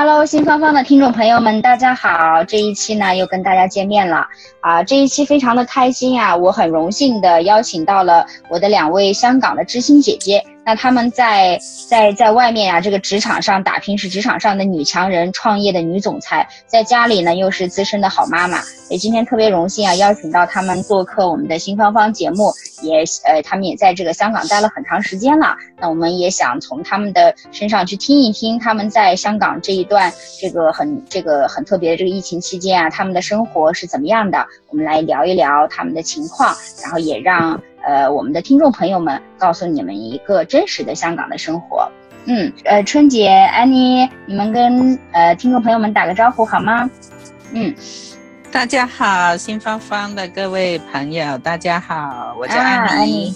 Hello，新芳芳的听众朋友们，大家好！这一期呢又跟大家见面了啊！这一期非常的开心呀，我很荣幸的邀请到了我的两位香港的知心姐姐。那他们在在在外面呀，这个职场上打拼是职场上的女强人，创业的女总裁，在家里呢又是资深的好妈妈。也今天特别荣幸啊，邀请到他们做客我们的新芳芳节目，也呃他们也在这个香港待了很长时间了。那我们也想从他们的身上去听一听他们在香港这一段这个很这个很特别的这个疫情期间啊，他们的生活是怎么样的？我们来聊一聊他们的情况，然后也让。呃，我们的听众朋友们，告诉你们一个真实的香港的生活。嗯，呃，春节、安妮，你们跟呃听众朋友们打个招呼好吗？嗯，大家好，新芳芳的各位朋友，大家好，我叫安妮。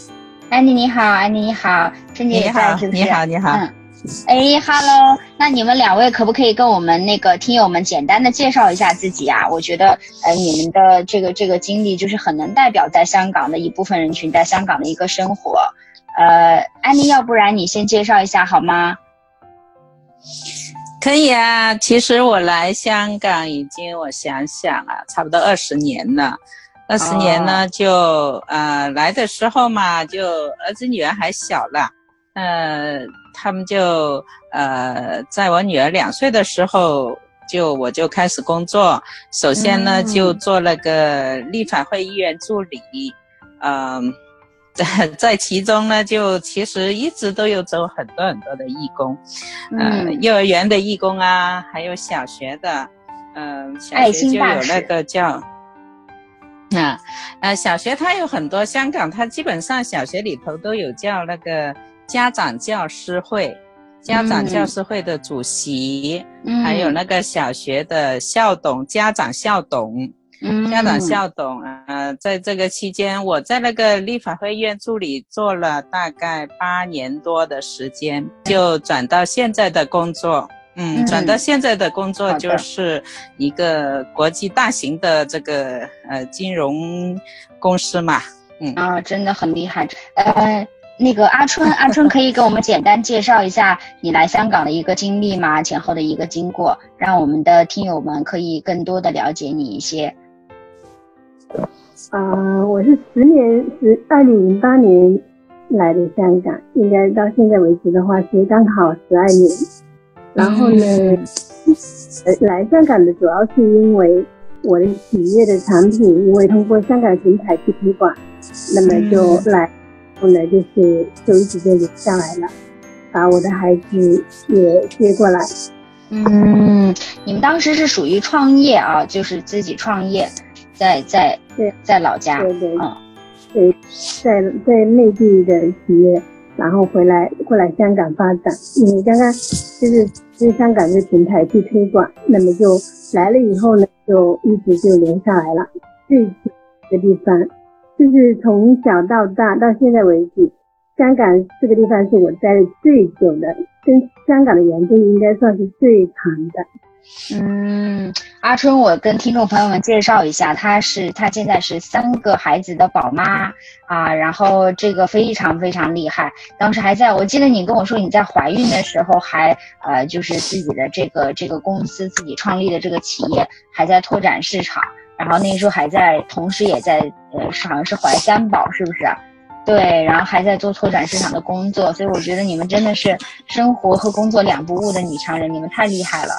安妮你好，安妮你好，春节也在，是不是？你好，你好。嗯。哎，Hello，那你们两位可不可以跟我们那个听友们简单的介绍一下自己啊？我觉得，呃，你们的这个这个经历就是很能代表在香港的一部分人群在香港的一个生活。呃，安妮，要不然你先介绍一下好吗？可以啊，其实我来香港已经，我想想啊，差不多二十年了。二十年呢，就呃来的时候嘛，就儿子女儿还小了。呃，他们就呃，在我女儿两岁的时候，就我就开始工作。首先呢，就做那个立法会议员助理，嗯，在 在其中呢，就其实一直都有走很多很多的义工，嗯，幼儿园的义工啊，还有小学的，嗯，小学就有那个叫，啊，呃，小学它有很多，香港它基本上小学里头都有叫那个。家长教师会，家长教师会的主席，还有那个小学的校董，家长校董，家长校董。呃，在这个期间，我在那个立法会院助理做了大概八年多的时间，就转到现在的工作。嗯，转到现在的工作就是一个国际大型的这个呃金融公司嘛。嗯啊，真的很厉害。呃。那个阿春，阿春可以给我们简单介绍一下你来香港的一个经历吗？前后的一个经过，让我们的听友们可以更多的了解你一些。啊，我是十年，十二零零八年来的香港，应该到现在为止的话是刚好十二年。然后呢，来香港的主要是因为我的企业的产品，因为通过香港平台去推广，那么就来。后来就是就一直就留下来了，把我的孩子也接过来。嗯，你们当时是属于创业啊，就是自己创业，在在对在老家，对对，对，在在内地的企业，然后回来过来香港发展。因为刚刚就是是香港的平台去推广，那么就来了以后呢，就一直就留下来了。最的地方。就是从小到大到现在为止，香港这个地方是我待的最久的，跟香港的缘分应该算是最长的。嗯，阿春，我跟听众朋友们介绍一下，她是她现在是三个孩子的宝妈啊，然后这个非常非常厉害。当时还在我记得你跟我说你在怀孕的时候还呃就是自己的这个这个公司自己创立的这个企业还在拓展市场。然后那时候还在，同时也在，呃，好像是怀三宝，是不是？对，然后还在做拓展市场的工作，所以我觉得你们真的是生活和工作两不误的女强人，你们太厉害了。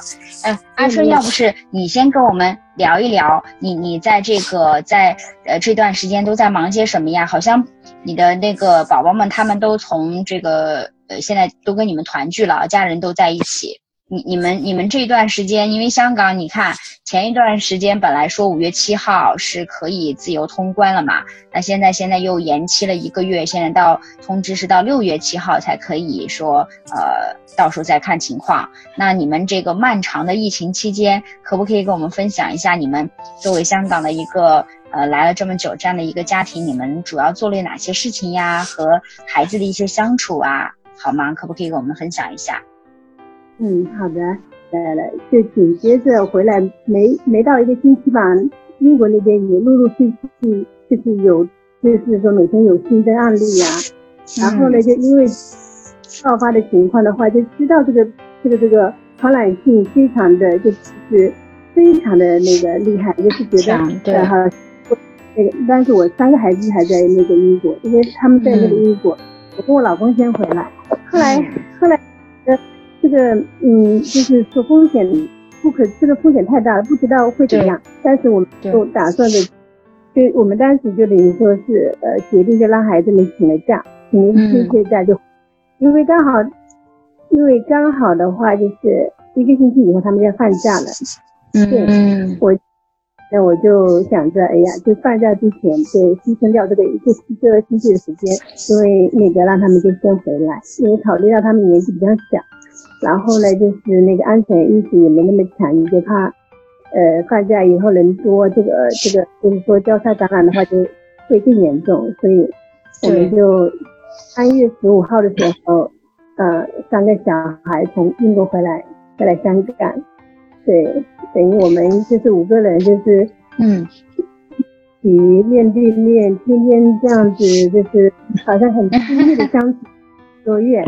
哎，阿春，要不是你先跟我们聊一聊，你你在这个在呃这段时间都在忙些什么呀？好像你的那个宝宝们他们都从这个呃现在都跟你们团聚了，家人都在一起。你你们你们这段时间，因为香港，你看前一段时间本来说五月七号是可以自由通关了嘛，那现在现在又延期了一个月，现在到通知是到六月七号才可以说，呃，到时候再看情况。那你们这个漫长的疫情期间，可不可以跟我们分享一下你们作为香港的一个呃来了这么久这样的一个家庭，你们主要做了哪些事情呀？和孩子的一些相处啊，好吗？可不可以跟我们分享一下？嗯，好的，来来，就紧接着回来没没到一个星期吧，英国那边也陆陆续续就是有，就是说每天有新增案例呀，然后呢，就因为爆发的情况的话，就知道这个这个这个传染性非常的就是非常的那个厉害，就是觉得对。哈，那个，但是我三个孩子还在那个英国，因为他们在那个英国，我跟我老公先回来，后来后来呃。这个嗯，就是说风险不可，这个风险太大了，不知道会怎样。但是我们就打算的，就我们当时就等于说是呃，决定就让孩子们请了假，请了一星期假就，因为刚好，因为刚好的话就是一个星期以后他们要放假了。嗯，我那我就想着，哎呀，就放假之前就牺牲掉这个一个一个星期的时间，因为那个让他们就先回来，因为考虑到他们年纪比较小。然后呢，就是那个安全意识也没那么强，你就怕，呃，放假以后人多，这个这个就是说交叉感染的话就会更严重，所以我们就三月十五号的时候，呃，三个小孩从印度回来，回来香港，对，等于我们就是五个人，就是嗯，以面对面，天天这样子，就是好像很亲密的相处多月。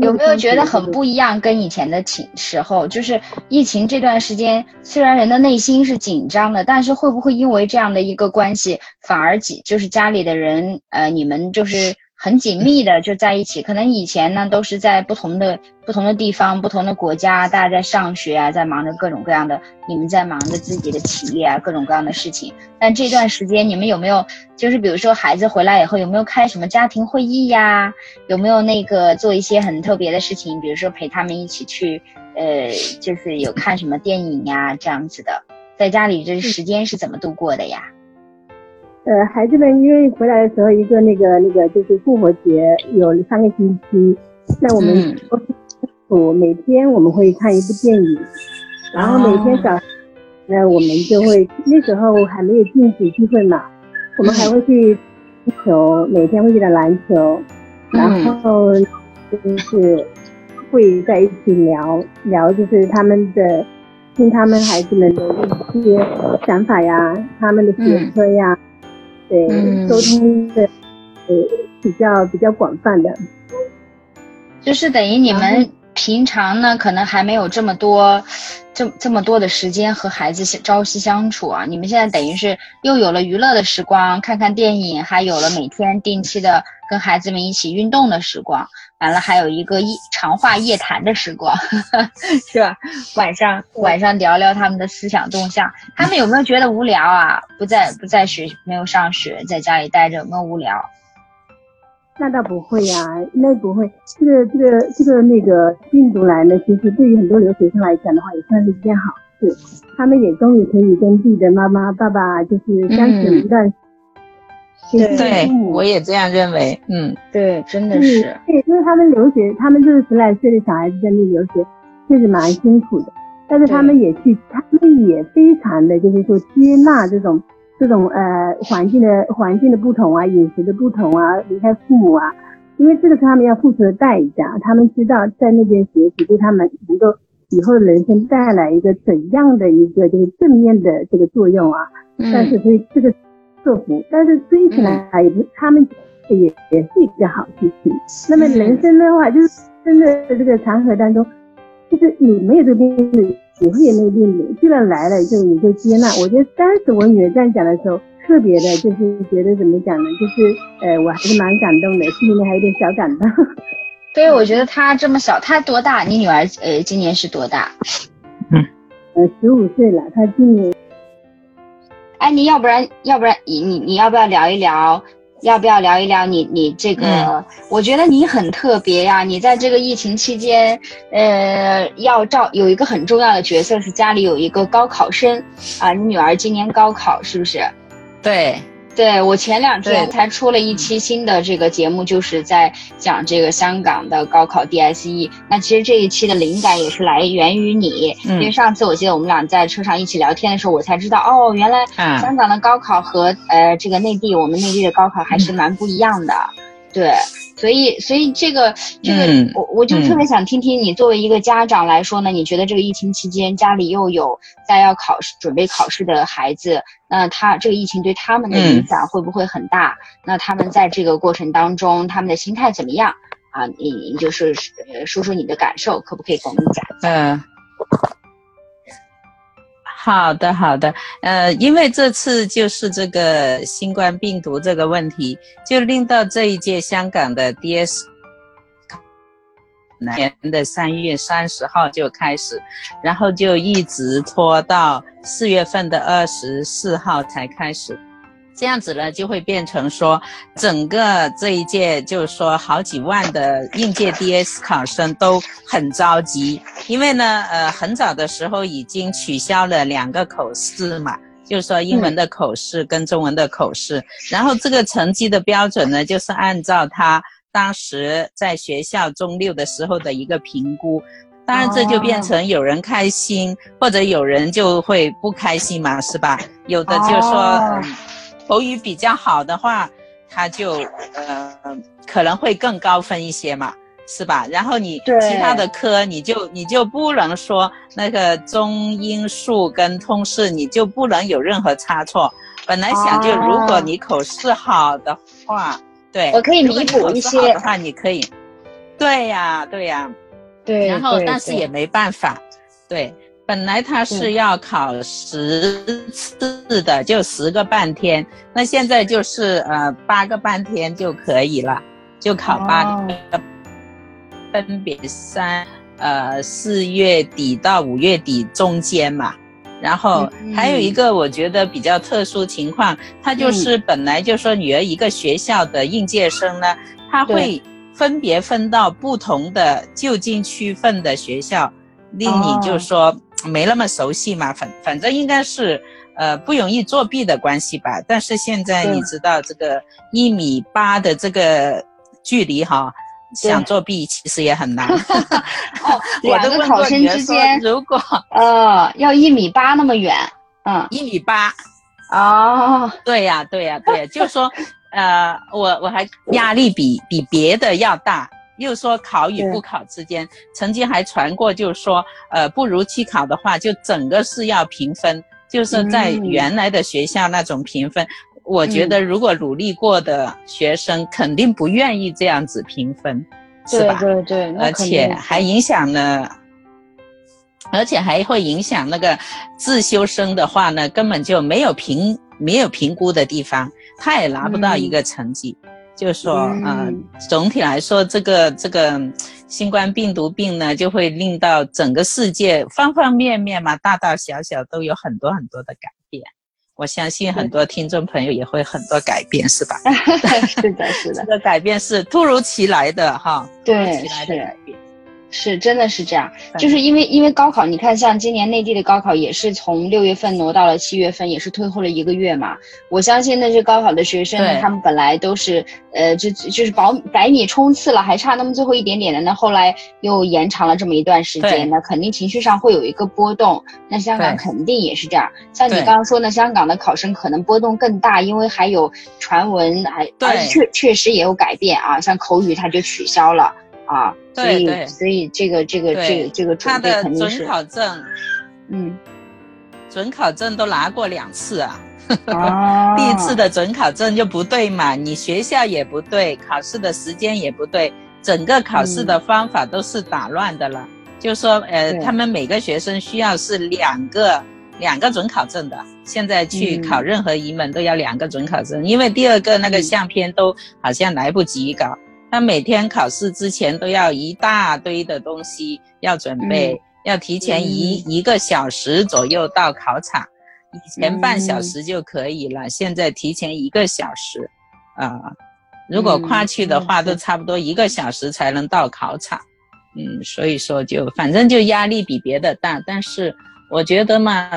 有没有觉得很不一样？跟以前的情时候，就是疫情这段时间，虽然人的内心是紧张的，但是会不会因为这样的一个关系，反而紧就是家里的人，呃，你们就是。很紧密的就在一起，可能以前呢都是在不同的不同的地方、不同的国家，大家在上学啊，在忙着各种各样的，你们在忙着自己的企业啊，各种各样的事情。但这段时间你们有没有，就是比如说孩子回来以后，有没有开什么家庭会议呀？有没有那个做一些很特别的事情？比如说陪他们一起去，呃，就是有看什么电影呀这样子的，在家里这时间是怎么度过的呀？呃，孩子们因为回来的时候，一个那个那个就是复活节有三个星期，那我们我每天我们会看一部电影，然后每天早，那我们就会那时候还没有禁止聚会嘛，我们还会去踢球，每天会去打篮球，然后就是会在一起聊聊，就是他们的听他们孩子们的一些想法呀，他们的学科呀。对，沟通的呃比较比较广泛的，就是等于你们平常呢，可能还没有这么多，这这么多的时间和孩子朝夕相处啊。你们现在等于是又有了娱乐的时光，看看电影，还有了每天定期的跟孩子们一起运动的时光。完了，还有一个夜长话夜谈的时光，是吧？晚上晚上聊聊他们的思想动向。他们有没有觉得无聊啊？不在不在学，没有上学，在家里待着，有没有无聊？那倒不会呀，那不会。这个这个这个那个病毒来呢，其实对于很多留学生来讲的话，也算是一件好事。他们也终于可以跟自己的妈妈、爸爸就是相处一段。对，我也这样认为。嗯，对，真的是。对，因为他们留学，他们就是十来岁的小孩子在那留学，确实蛮辛苦的。但是他们也去，他们也非常的就是说接纳这种这种呃环境的环境的不同啊，饮食的不同啊，离开父母啊，因为这个是他们要付出的代价。他们知道在那边学习对他们能够以后的人生带来一个怎样的一个就是正面的这个作用啊。但是所以这个。克服，但是追起来也不，他们也也是一个好事情。那么人生的话，就是真的这个长河当中，就是你没有这个你会有那个病毒，既然来了，就你就接纳。我觉得当时我女儿这样讲的时候，特别的，就是觉得怎么讲呢？就是呃，我还是蛮感动的，心里面还有点小感动。对，我觉得她这么小，她多大？你女儿呃，今年是多大？嗯，呃，十五岁了，她今年。哎，你要不然，要不然你你你要不要聊一聊要不要聊一聊你你这个？嗯我觉得你很特别呀，你在这个疫情期间，呃，要照有一个很重要的角色是家里有一个高考生啊，你女儿今年高考是不是？对，对我前两天才出了一期新的这个节目，就是在讲这个香港的高考 DSE。那其实这一期的灵感也是来源于你，嗯。因为上次我记得我们俩在车上一起聊天的时候，我才知道哦，原来啊，香港的高考和呃这个内地我们内地的高考还是蛮不一样的，对。所以，所以这个这个，嗯我我就嗯特别想听听你作为一个家长来说呢，你觉得这个疫情期间家里又有在要考试准备考试的孩子，那他这个疫情对他们的影嗯响会不会很大？那他们在这个过程当中，他们的心态怎么样啊？你你就是呃说说你的感受，可不可以跟我们讲一下？嗯，好的，好的，呃，因为这次就是这个新冠病毒这个问题，就令到这一届香港的 DS 年的三月三十号就开始，然后就一直拖到四月份的二十四号才开始。这样子呢，就会变成说，整个这一届就是说好几万的应届 DS 考生都很着急，因为呢，呃，很早的时候已经取消了两个口试嘛，就是说英文的口试跟中文的口试，然后这个成绩的标准呢，就是按照他当时在学校中六的时候的一个评估。当然，这就变成有人开心，或者有人就会不开心嘛，是吧？有的就说，哦。嗯口语比较好的话，他就呃可能会更高分一些嘛，是吧？然后你其他的科你就你就不能说那个中英数跟通识你就不能有任何差错。本来想就哦如果你口试好的话，对，我可以弥补一些的话，你可以。对呀，对呀。对然后但是也没办法，对，本来他是要考十次的，就十个半天，那现在就是呃八个半天就可以了，就考八哦，分别三呃四月底到五月底中间嘛。然后还有一个我觉得比较特殊情况，他就是本来就说女儿一个学校的应届生呢，他会分别分到不同的就近区份的学校，令你就说没那么熟悉嘛，反反正应该是呃不容易作弊的关系吧。但是现在你知道这个一米八的这个距离哈。想作弊其实也很难。哦，我两都问个考生之间，如果呃，要一米八那么远，嗯，一米八，哦，对呀、对呀、对呀、就是说，呃，我我还压力比比别的要大。又说考与不考之间，曾经还传过，就是说，呃，不如期考的话，就整个是要评分，就是在嗯原来的学校那种评分。我觉得如果努力过的学生，肯定不愿意这样子评分，是对吧？对对，对而且还影响了，而且还会影响那个自修生的话呢，根本就没有评没有评估的地方，他也拿不到一个成绩。就是说，嗯呃，总体来说，这个这个新冠病毒病呢，就会令到整个世界方方面面嘛，大大小小都有很多很多的改变。我相信很多听众朋友也会很多改变，是吧？是的，是的 这，个改变是突如其来的哈，突如其来的改变。是真的是这样，就是因为因为高考，你看像今年内地的高考也是从六月份挪到了七月份，也是推后了一个月嘛。我相信那些高考的学生呢，他们本来都是呃就就是保百米冲刺了，还差那么最后一点点的，那后来又延长了这么一段时间，那肯定情绪上会有一个波动。那香港肯定也是这样，像你刚刚说呢，香港的考生可能波动更大，因为还有传闻，还确确实也有改变啊，像口语它就取消了。啊，所以对对所以这个这个这个这个准备他的准肯定是，考证，嗯，准考证都拿过两次啊。啊，第一次的准考证就不对嘛，你学校也不对，考试的时间也不对，整个考试的方法都是打乱的了。就说呃，他们每个学生需要是两个两个准考证的，现在去嗯考任何一门都要两个准考证，因为第二个那个嗯相片都好像来不及搞。他每天考试之前都要一大堆的东西要准备，嗯要提前一、一个小时左右到考场，以前半小时就可以了，现在提前一个小时，啊。如果跨区的话，都差不多一个小时才能到考场。嗯，所以说就反正就压力比别的大，但是我觉得嘛，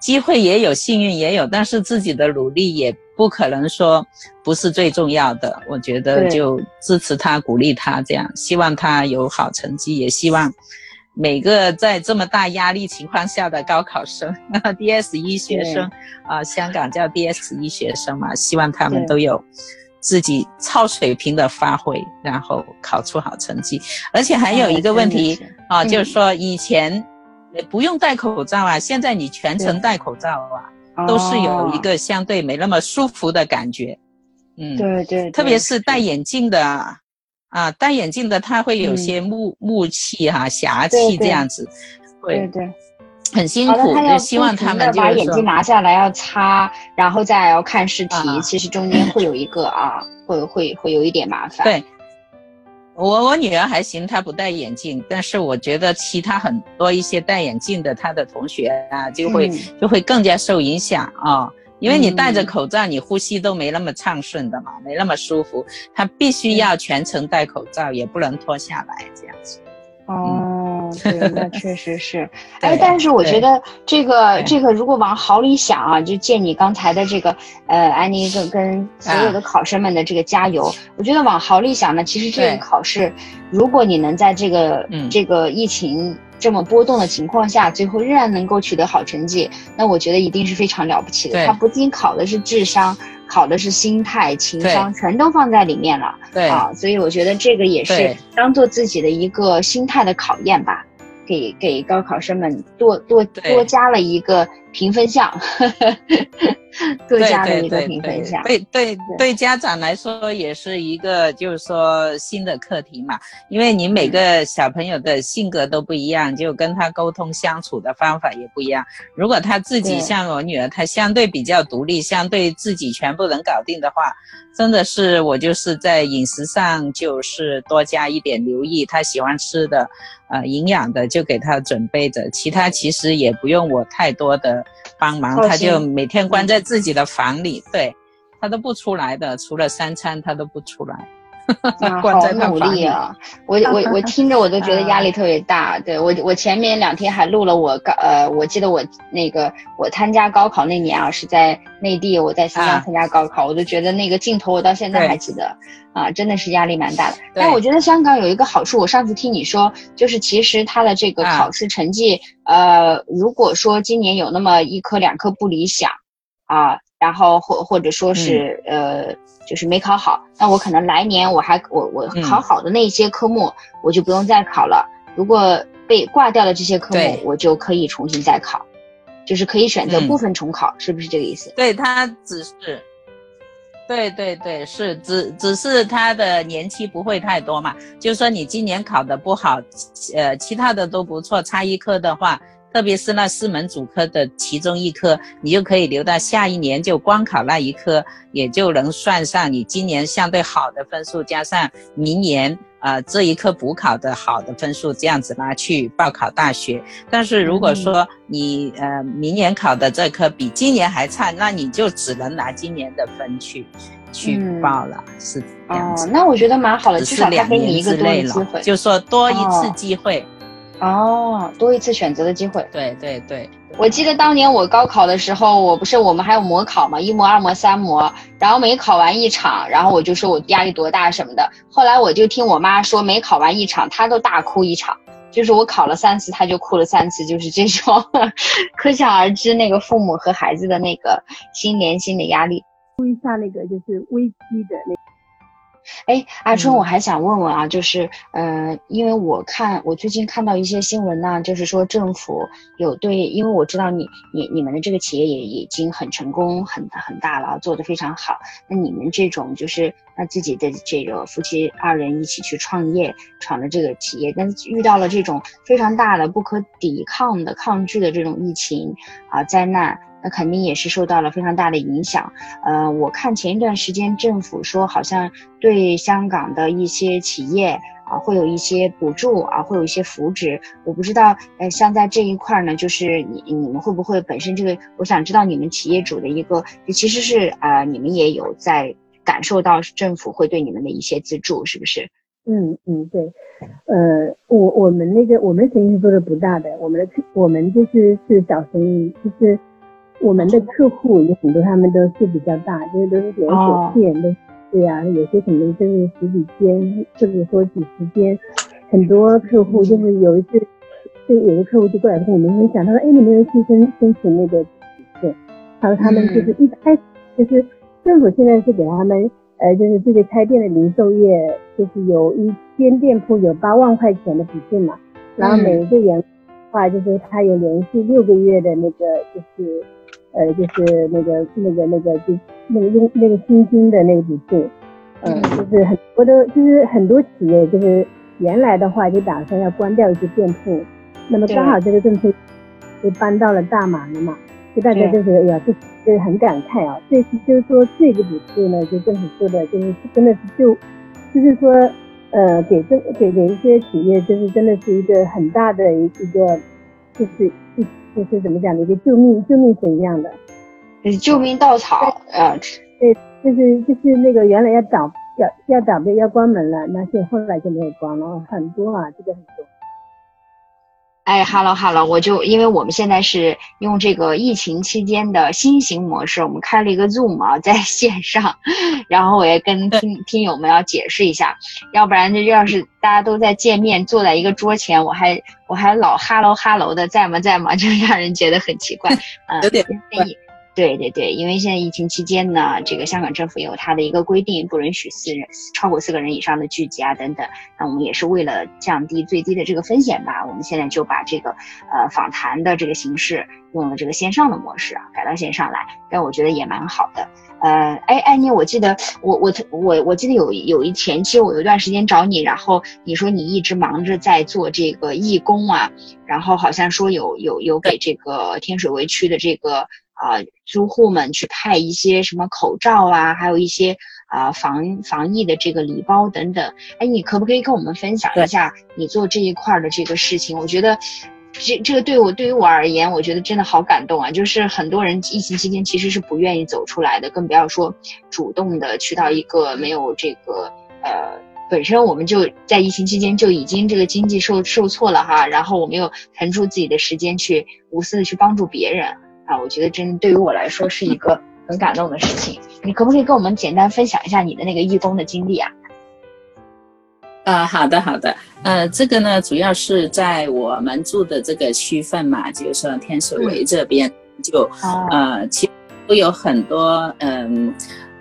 机会也有，幸运也有，但是自己的努力也不可能说不是最重要的。我觉得就支持他，鼓励他，这样希望他有好成绩，也希望每个在这么大压力情况下的高考生，DSE 学生啊，香港叫 DSE 学生嘛，希望他们都有。自己超水平的发挥，然后考出好成绩。而且还有一个问题啊，就是说以前不用戴口罩啊，现在你全程戴口罩啊，都是有一个相对没那么舒服的感觉。嗯，对对，特别是戴眼镜的啊，戴眼镜的他会有些木木气哈、霞气这样子，对对。很辛苦，就希望他们把眼镜拿下来要擦，然后再要看试题，其实中间会有一个啊，会会会有一点麻烦。对，我我女儿还行，她不戴眼镜，但是我觉得其他很多一些戴眼镜的她的同学啊，就会就会更加受影响啊，因为你戴着口罩，你呼吸都没那么畅顺的嘛，没那么舒服，她必须要全程戴口罩，也不能脱下来这样子。哦，对，那确实是。哎，但是我觉得这个这个，如果往好里想啊，就借你刚才的这个，呃，安妮跟跟所有的考生们的这个加油。我觉得往好里想呢，其实这个考试，如果你能在这个这个疫情这么波动的情况下，最后仍然能够取得好成绩，那我觉得一定是非常了不起的。他不仅考的是智商。考的是心态、情商，全都放在里面了。对啊，所以我觉得这个也是当做自己的一个心态的考验吧，给给高考生们多多多加了一个评分项。多加了一个评分项，对对对，家长来说也是一个就是说新的课题嘛，因为你每个小朋友的性格都不一样，就跟他沟通相处的方法也不一样。如果他自己像我女儿，她相对比较独立，相对自己全部能搞定的话，真的是我就是在饮食上就是多加一点留意，她喜欢吃的，呃，营养的就给他准备着，其他其实也不用我太多的。帮忙，他就每天关在自己的房里，对他都不出来的，除了三餐他都不出来。好努力啊！我我我 听着我都觉得压力特别大。对我我前面两天还录了我高呃，我记得我那个我参加高考那年啊是在内地，我在新疆参加高考，我都觉得那个镜头我到现在还记得啊，真的是压力蛮大的。但我觉得香港有一个好处，我上次听你说，就是其实他的这个考试成绩，呃，如果说今年有那么一科两科不理想啊。然后或或者说是呃，就是没考好，那我可能来年我还我我考好的那些科目，我就不用再考了。如果被挂掉了这些科目，我就可以重新再考，就是可以选择部分重考，是不是这个意思？对它只是，对对对，是只只是它的年期不会太多嘛，就是说你今年考的不好，呃，其他的都不错，差一科的话。特别是那四门主科的其中一科，你就可以留到下一年就光考那一科，也就能算上你今年相对好的分数，加上明年啊这一科补考的好的分数，这样子拿去报考大学。但是如果说你呃明年考的这科比今年还差，那你就只能拿今年的分去去报了，是这样子。哦，那我觉得蛮好的，至少他给你一个多机会，就说多一次机会。哦，多一次选择的机会。对对对，我记得当年我高考的时候，我不是我们还有模考嘛，一模、二模、三模，然后每考完一场，然后我就说我压力多大什么的。后来我就听我妈说，每考完一场，她都大哭一场，就是我考了三次，她就哭了三次，就是这种，可想而知那个父母和孩子的那个心连心的压力。说一下那个就是危机的那。哎，阿春，我还想问问啊，就是，呃，因为我看我最近看到一些新闻呢，就是说政府有对，因为我知道你你你们的这个企业也已经很成功，很很大了，做得非常好。那你们这种就是那自己的这个夫妻二人一起去创业，闯的这个企业，但遇到了这种非常大的不可抵抗的抗拒的这种疫情啊灾难。那肯定也是受到了非常大的影响。呃，我看前一段时间政府说，好像对香港的一些企业啊，会有一些补助啊，会有一些扶持。我不知道，呃，像在这一块呢，就是你你们会不会本身这个，我想知道你们企业主的一个，其实是啊，你们也有在感受到政府会对你们的一些资助，是不是？嗯嗯，对，呃，我我们那个我们生意做的不大的，我们的我们就是是小生意，就是我们的客户有很多，他们都是比较大，就是都是连锁店，都对呀，有些可能就是十几间，甚至说几十间，很多客户就是有一次，就有个客户就过来跟我们分享，他说，哎，你们有去申申请那个对，他说他们就是一开始就是政府现在是给他们。呃，就是这个开店的零售业，就是有一间店铺有八万块钱的补助嘛，然后每一个员话就是他有连续六个月的那个，就是呃，就是那个那个那个就那个用那个新兴的那个补助，嗯，就是很多的，就是很多企业就是原来的话就打算要关掉一些店铺，那么刚好这个政策就搬到了大马了嘛。就大家就是哎呀，就就是很感慨啊。这次就是说这个补助呢，就政府做的，就是真的是就，就是说，呃，给政给给一些企业，就是真的是一个很大的一一个，就是一就是怎么讲的一个救命救命神一样的，就是救命稻草啊。对，就是就是那个原来要倒要要倒闭要关门了，那些后来就没有关了，很多啊，这个很多。哎，hello hello，我就因为我们现在是用这个疫情期间的新型模式，我们开了一个 Zoom 啊，在 线上，然后我也跟听听友们要解释一下，要不然这要是大家都在见面，坐在一个桌前，我还我还老 hello hello 的在吗在吗，就让人觉得很奇怪，嗯，有点怪。对对对，因为现在疫情期间呢，这个香港政府有它的一个规定，不允许四人超过四个人以上的聚集啊等等。那我们也是为了降低最低的这个风险吧，我们现在就把这个呃访谈的这个形式用了这个线上的模式啊，改到线上来。但我觉得也蛮好的。呃，哎，艾妮，我记得我我我我记得有有一前期我有一段时间找你，然后你说你一直忙着在做这个义工啊，然后好像说有有有给这个天水围区的这个。啊，租户们去派一些什么口罩啊，还有一些啊防防疫的这个礼包等等。哎，你可不可以跟我们分享一下你做这一块的这个事情？我觉得这这个对我对于我而言，我觉得真的好感动啊！就是很多人疫情期间其实是不愿意走出来的，更不要说主动的去到一个没有这个呃，本身我们就在疫情期间就已经这个经济受受挫了哈，然后我们又腾出自己的时间去无私的去帮助别人。啊，我觉得真对于我来说是一个很感动的事情。你可不可以跟我们简单分享一下你的那个义工的经历啊？啊，好的，好的。呃，这个呢，主要是在我们住的这个区份嘛，就是说天水围这边，就呃，其实都有很多嗯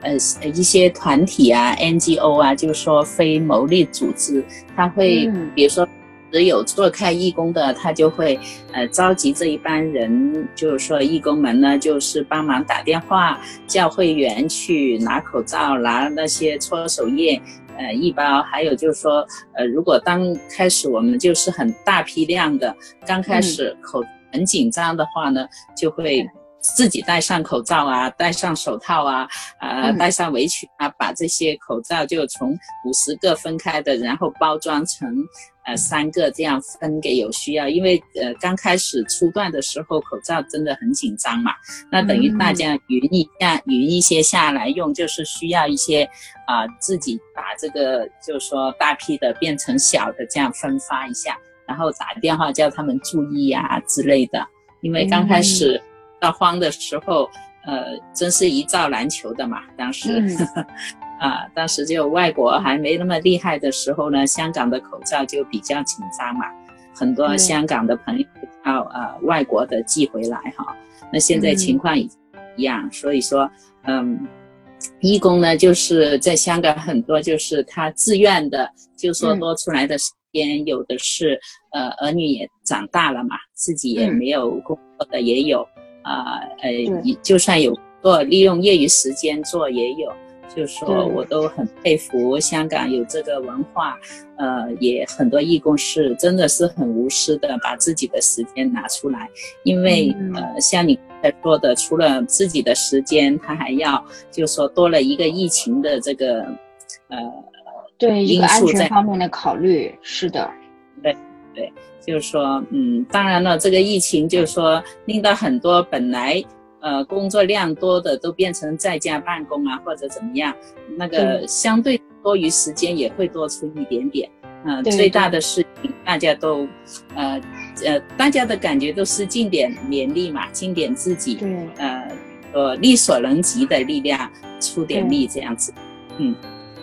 呃一些团体啊，NGO 啊，就是说非牟利组织，他会比如说。只有做开义工的，他就会呃召集这一班人，就是说义工们呢，就是帮忙打电话叫会员去拿口罩、拿那些搓手液，呃一包。还有就是说，呃如果刚开始我们就是很大批量的，刚开始口很紧张的话呢，就会自己戴上口罩啊，戴上手套啊，呃戴上围裙啊，把这些口罩就从五十个分开的，然后包装成。呃，三个这样分给有需要，因为呃刚开始初段的时候口罩真的很紧张嘛，那等于大家匀一下，匀一些下来用，就是需要一些啊自己把这个就是说大批的变成小的这样分发一下，然后打电话叫他们注意啊之类的，因为刚开始到慌的时候，呃，真是一照难求的嘛，当时。啊，当时就外国还没那么厉害的时候呢，香港的口罩就比较紧张嘛，很多香港的朋友到呃外国的寄回来哈。那现在情况已一样，所以说，嗯，义工呢就是在香港很多就是他自愿的，就说多出来的时间，有的是呃儿女也长大了嘛，自己也没有工作的也有，啊呃，就算有做利用业余时间做也有。就是说我都很佩服香港有这个文化，呃，也很多义工是真的是很无私的，把自己的时间拿出来。因为呃，像你在说的，除了自己的时间，他还要就是说多了一个疫情的这个呃对一个安全方面的考虑。是的，对对，就是说嗯，当然了，这个疫情就是说令到很多本来。呃工作量多的都变成在家办公啊，或者怎么样，那个相对多余时间也会多出一点点。嗯，最大的事情大家都，呃呃，大家的感觉都是尽点绵力嘛，尽点自己，呃呃力所能及的力量，出点力这样子，嗯。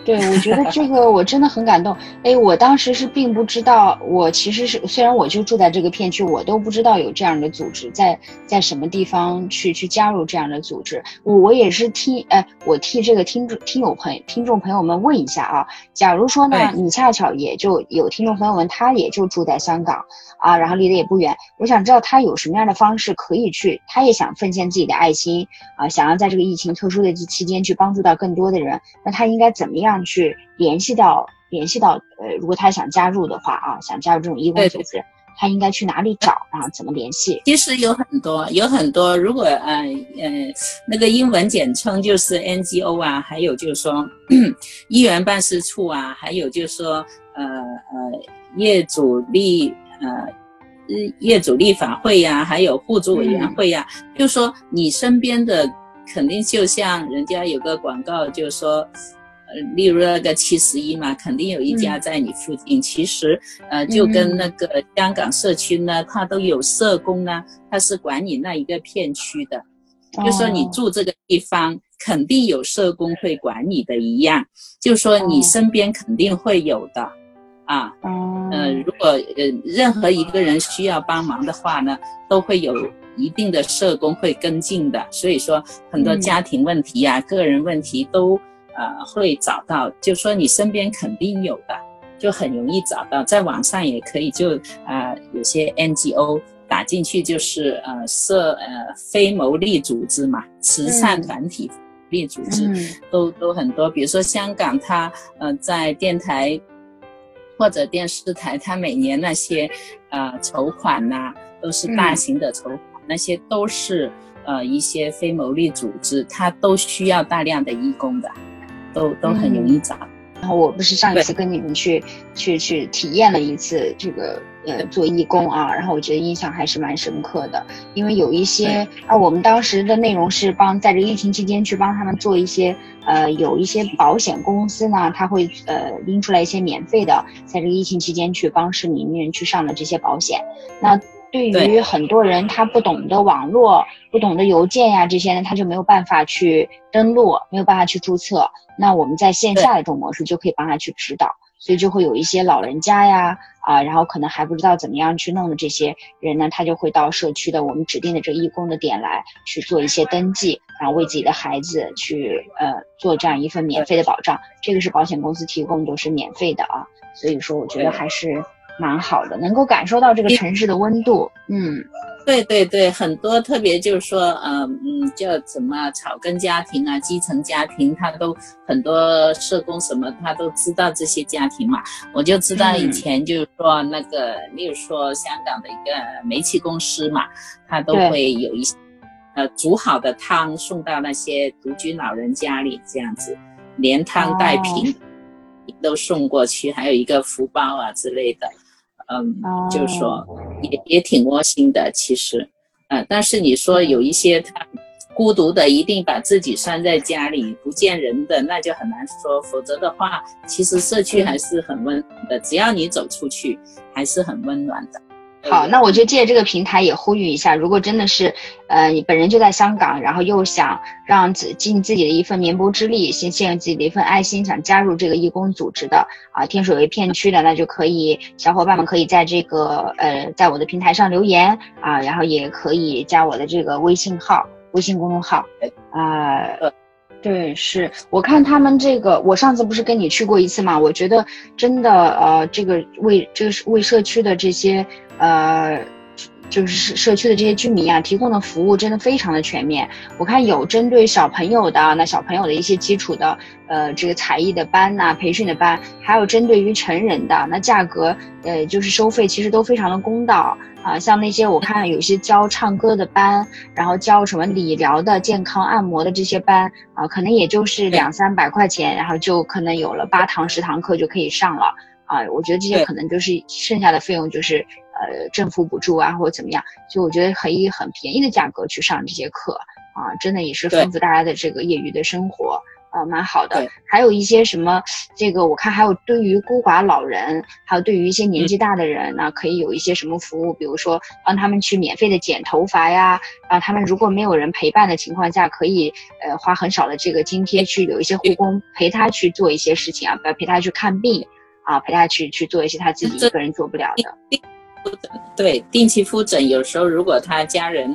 对，我觉得这个我真的很感动。哎，我当时是并不知道，我其实是虽然我就住在这个片区，我都不知道有这样的组织在在什么地方去去加入这样的组织。我我也是替哎，我替这个听众听友朋听众朋友们问一下啊，假如说呢，你恰巧也就有听众朋友们，他也就住在香港啊，然后离得也不远，我想知道他有什么样的方式可以去，他也想奉献自己的爱心啊，想要在这个疫情特殊的期间去帮助到更多的人，那他应该怎么样？去联系到联系到呃，如果他想加入的话啊，想加入这种义工组织，他应该去哪里找啊？怎么联系？其实有很多，有很多。如果呃呃那个英文简称就是 NGO 啊，还有就是说议员办事处啊，还有就是说呃呃业主立呃业主立法会呀，还有互助委员会呀，就说你身边的肯定就像人家有个广告，就是说。例如那个七十一嘛，肯定有一家在你附近。其实，呃，就跟那个香港社区呢，它都有社工呢，它是管你那一个片区的。就说你住这个地方，肯定有社工会管你的一样。就说你身边肯定会有的，啊，呃，如果呃任何一个人需要帮忙的话呢，都会有一定的社工会跟进的。所以说，很多家庭问题呀、个人问题都。呃，会找到，就说你身边肯定有的，就很容易找到，在网上也可以，就啊，有些 NGO 打进去就是呃，社呃非牟利组织嘛，慈善团体、利组织都都很多。比如说香港，它呃在电台或者电视台，它每年那些呃筹款呐，都是大型的筹款，那些都是呃一些非牟利组织，它都需要大量的义工的。都都很容易砸。然后我不是上一次跟你们去去去体验了一次这个呃做义工啊，然后我觉得印象还是蛮深刻的，因为有一些啊，我们当时的内容是帮在这个疫情期间去帮他们做一些呃有一些保险公司呢，他会呃拎出来一些免费的，在这个疫情期间去帮市民们去上的这些保险，那。对于很多人，他不懂得网络，不懂得邮件呀这些呢，他就没有办法去登录，没有办法去注册。那我们在线下的这种模式就可以帮他去指导，所以就会有一些老人家呀，啊，然后可能还不知道怎么样去弄的这些人呢，他就会到社区的我们指定的这义工的点来去做一些登记，然后为自己的孩子去呃做这样一份免费的保障。这个是保险公司提供，都是免费的啊。所以说，我觉得还是。蛮好的，能够感受到这个城市的温度。嗯，对对对，很多特别就是说，呃嗯，叫什么草根家庭啊、基层家庭，他都很多社工什么，他都知道这些家庭嘛。我就知道以前就是说那个，例如说香港的一个煤气公司嘛，他都会有一些呃煮好的汤送到那些独居老人家里，这样子连汤带瓶都送过去，还有一个福包啊之类的。嗯，就是说也也挺窝心的，其实，嗯，但是你说有一些他孤独的，一定把自己拴在家里不见人的，那就很难说。否则的话，其实社区还是很温暖的，只要你走出去，还是很温暖的。好，那我就借这个平台也呼吁一下，如果真的是，呃，你本人就在香港，然后又想让自尽自己的一份绵薄之力，献献自己的一份爱心，想加入这个义工组织的啊，天水围片区的，那就可以，小伙伴们可以在这个呃，在我的平台上留言啊，然后也可以加我的这个微信号，微信公众号，啊。对，是我看他们这个，我上次不是跟你去过一次嘛？我觉得真的，呃，这个为这个是为社区的这些，呃。就是社区的这些居民啊，提供的服务真的非常的全面。我看有针对小朋友的，那小朋友的一些基础的，呃，这个才艺的班呐，培训的班，还有针对于成人的，那价格，呃，就是收费其实都非常的公道啊。像那些我看有些教唱歌的班，然后教什么理疗的、健康按摩的这些班啊，可能也就是两三百块钱，然后就可能有了八堂十堂课就可以上了啊。我觉得这些可能就是剩下的费用就是。呃，政府补助啊，或者怎么样，就我觉得可以很便宜的价格去上这些课啊，真的也是丰富大家的这个业余的生活。啊，蛮好的。还有一些什么，这个我看还有对于孤寡老人，还有对于一些年纪大的人呢，可以有一些什么服务，比如说帮他们去免费的剪头发呀，然后他们如果没有人陪伴的情况下，可以呃花很少的这个津贴去有一些护工陪他去做一些事情啊，不要陪他去看病啊，陪他去去做一些他自己一个人做不了的。对，定期复诊，有时候如果他家人，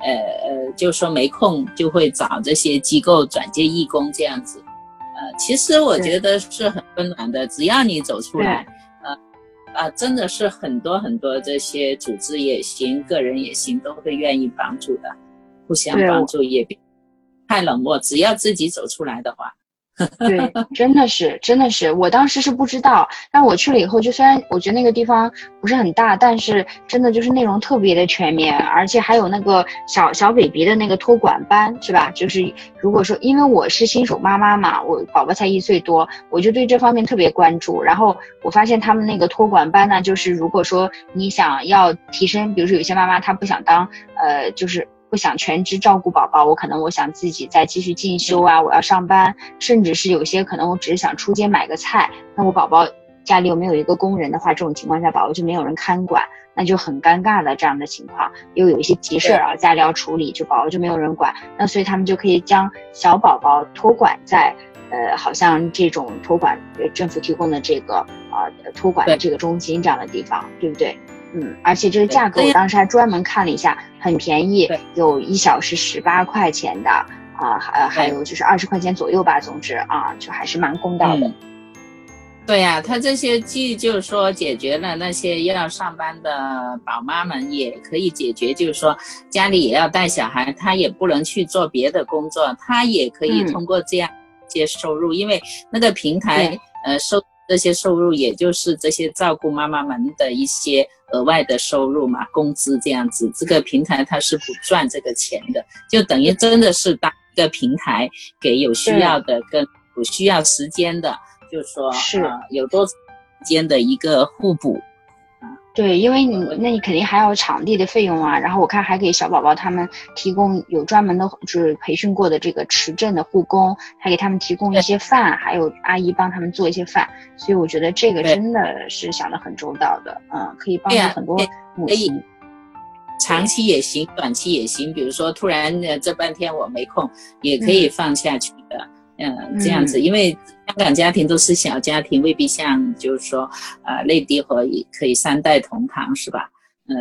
呃呃，就说没空，就会找这些机构转介义工这样子。呃，其实我觉得是很温暖的，只要你走出来，呃，啊、真的是很多很多这些组织也行，个人也行，都会愿意帮助的，互相帮助也别太冷漠，只要自己走出来的话，对，真的是，真的是，我当时是不知道，但我去了以后，就虽然我觉得那个地方不是很大，但是真的就是内容特别的全面，而且还有那个小小 baby 的那个托管班，是吧？就是如果说，因为我是新手妈妈嘛，我宝宝才一岁多，我就对这方面特别关注。然后我发现他们那个托管班呢，就是如果说你想要提升，比如说有些妈妈她不想当，呃，就是。不想全职照顾宝宝，我可能我想自己再继续进修啊，我要上班，甚至是有些可能我只是想出街买个菜，那我宝宝家里又没有一个工人的话，这种情况下宝宝就没有人看管，那就很尴尬的这样的情况，又有一些急事儿啊，家里要处理，就宝宝就没有人管，那所以他们就可以将小宝宝托管在。呃，好像这种托管，呃政府提供的这个啊、呃、托管的这个中心这样的地方，对不对？嗯，而且这个价格我当时还专门看了一下，很便宜对，有一小时十八块钱的啊，还还有就是二十块钱左右吧，总之啊，就还是蛮公道的。嗯对呀、他这些既就是说解决了那些要上班的宝妈们，也可以解决，就是说家里也要带小孩，他也不能去做别的工作，他也可以嗯通过这样一些收入，因为那个平台对呃收这些收入，也就是这些照顾妈妈们的一些额外的收入嘛，工资这样子。这个平台它是不赚这个钱的，就等于真的是当一个平台给有需要的跟有需要时间的。就是说，是呃、有多时间的一个互补。对，因为你那你肯定还要场地的费用啊，然后我看还给小宝宝他们提供有专门的，就是培训过的这个持证的护工，还给他们提供一些饭，还有阿姨帮他们做一些饭，所以我觉得这个真的是想的很周到的，嗯，可以帮助很多母亲。长期也行，短期也行。比如说，突然呃这半天我没空，也可以放下去的。嗯，这样子，因为香港家庭都是小家庭，未必像就是说，呃，内地和也可以三代同堂，是吧？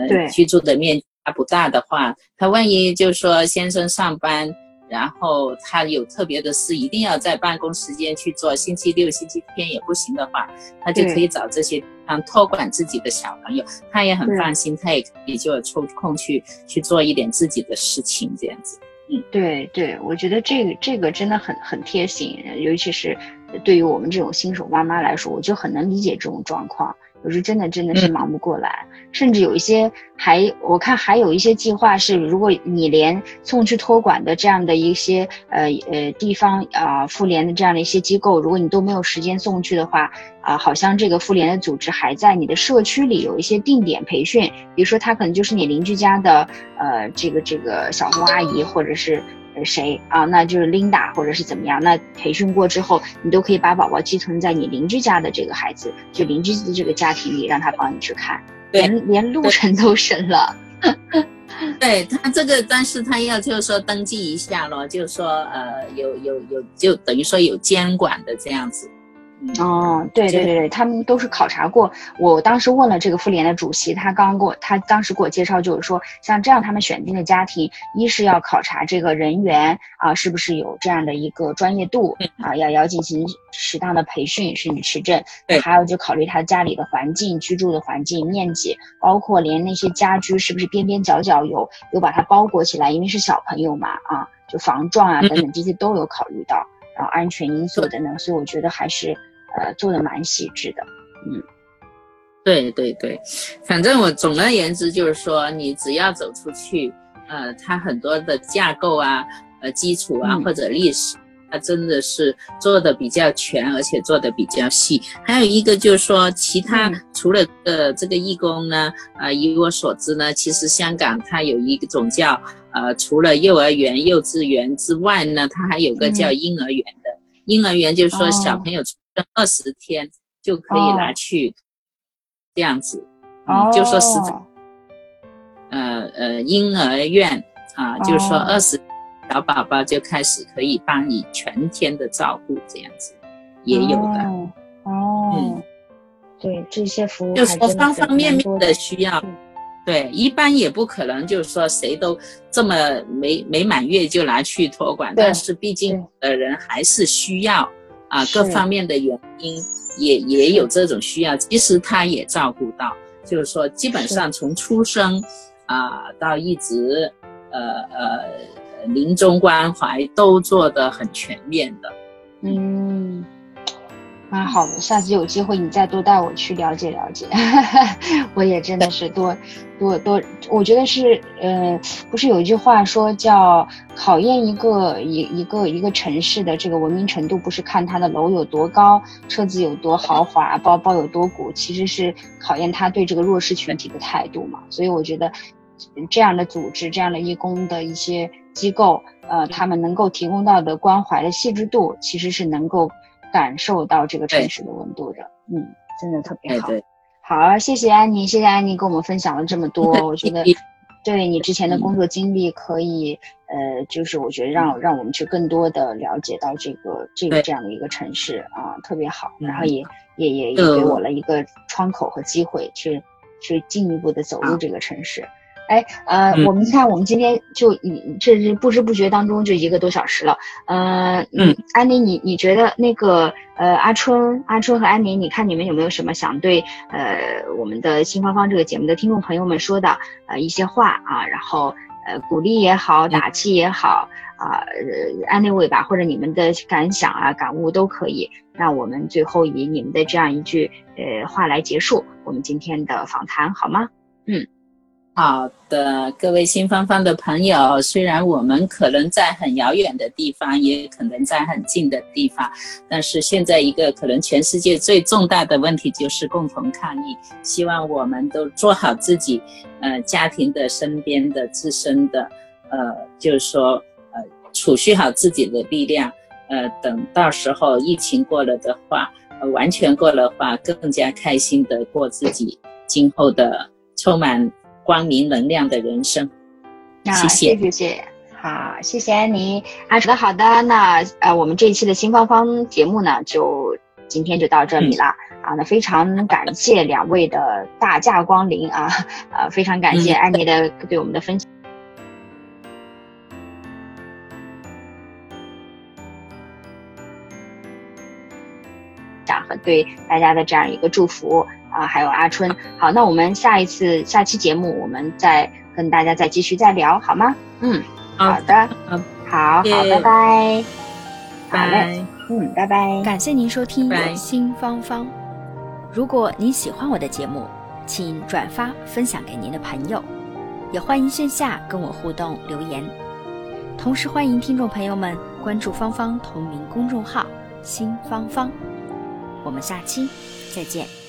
对呃，居住的面积不大的话，他万一就是说先生上班，然后他有特别的事，一定要在办公时间去做，星期六、星期天也不行的话，他就可以找这些地方托管自己的小朋友，他也很放心，他也可以就抽空去去做一点自己的事情，这样子。嗯对对，我觉得这个这个真的很很贴心，尤其是对于我们这种新手妈妈来说，我就很能理解这种状况。有时真的真的是嗯忙不过来，甚至有一些还我看还有一些计划是，如果你连送去托管的这样的一些呃呃地方啊、妇联的这样的一些机构，如果你都没有时间送去的话，啊、好像这个妇联的组织还在你的社区里有一些定点培训，比如说他可能就是你邻居家的呃这个这个小红阿姨或者是。呃谁啊？那就是 Linda 或者是怎么样？那培训过之后，你都可以把宝宝寄存在你邻居家的这个孩子，就邻居的这个家庭里，让他帮你去看，连连路程都省了。对他这个，但是他要就是说登记一下咯，就是说呃有有有，就等于说有监管的这样子。哦，对对对对，他们都是考察过。我当时问了这个妇联的主席，他刚给我，他当时给我介绍，就是说像这样他们选定的家庭，一是要考察这个人员啊是不是有这样的一个专业度啊，要要进行适当的培训甚至持证，对还有就考虑他家里的环境、居住的环境、面积，包括连那些家居是不是边边角角有有把它包裹起来，因为是小朋友嘛啊，就防撞啊等等这些都有考虑到，然后安全因素等等，所以我觉得还是。呃，做的蛮细致的，嗯，对对对，反正我总而言之就是说，你只要走出去，呃，它很多的架构啊、呃基础啊、嗯。或者历史，它真的是做的比较全，而且做的比较细。还有一个就是说，其他嗯。除了呃这个义工呢，呃，以我所知呢，其实香港它有一种叫呃，除了幼儿园、幼稚园之外呢，它还有个叫嗯婴儿园的。婴儿园就是说哦。小朋友出生二十天就可以拿去，这样子，哦嗯，就说是呃呃婴儿院啊，就是说哦。二十小宝宝就开始可以帮你全天的照顾，这样子也有的。哦，哦嗯。对，这些服务就是说方方面面的需要嗯，对，一般也不可能就是说谁都这么没没满月就拿去托管，但是毕竟的人还是需要啊，各方面的原因也也有这种需要，其实他也照顾到，就是说基本上从出生啊到一直呃呃临终关怀都做得很全面的。嗯，蛮好的，下次有机会你再多带我去了解了解，我也真的是多多多，我觉得是呃，不是有一句话说叫考验一个一一个一个城市的这个文明程度，不是看它的楼有多高，车子有多豪华，包包有多鼓，其实是考验他对这个弱势群体的态度嘛。所以我觉得这样的组织、这样的义工的一些机构，呃，他们能够提供到的关怀的细致度，其实是能够感受到这个城市的温度的。嗯，真的特别好。好，谢谢安妮，谢谢安妮跟我们分享了这么多，我觉得对你之前的工作经历可以，呃，就是我觉得让让我们去更多的了解到这个这个这样的一个城市啊，特别好，嗯然后也也也也给我了一个窗口和机会去去进一步的走入啊这个城市。哎，呃，嗯我们看，我们今天就已这是不知不觉当中就一个多小时了。呃，嗯，安妮，你你觉得那个呃，阿春、阿春和安妮，你看你们有没有什么想对呃我们的新芳芳这个节目的听众朋友们说的呃一些话啊？然后呃鼓励也好，打气也好啊，呃安利尾巴或者你们的感想啊、感悟都可以。那我们最后以你们的这样一句呃话来结束我们今天的访谈，好吗？好的，各位新芳芳的朋友，虽然我们可能在很遥远的地方，也可能在很近的地方，但是现在一个可能全世界最重大的问题就是共同抗疫。希望我们都做好自己，呃，家庭的、身边的、自身的，呃，就是说，呃，储蓄好自己的力量，呃，等到时候疫情过了的话，呃，完全过了话，更加开心的过自己今后的充满。光明能量的人生，啊、谢谢谢谢，好，谢谢安妮。啊，好的好的，那呃，我们这一期的新芳芳节目呢，就今天就到这里了、嗯、啊。那非常感谢两位的大驾光临啊，呃，非常感谢安妮的对我们的分享。和对大家的这样一个祝福啊，还有阿春，好，那我们下一次下期节目，我们再跟大家再继续再聊，好吗？嗯，好的，好好，拜拜，好嘞，嗯，拜拜，感谢您收听新芳芳。如果您喜欢我的节目，请转发分享给您的朋友，也欢迎线下跟我互动留言，同时欢迎听众朋友们关注芳芳同名公众号“新芳芳”。我们下期再见。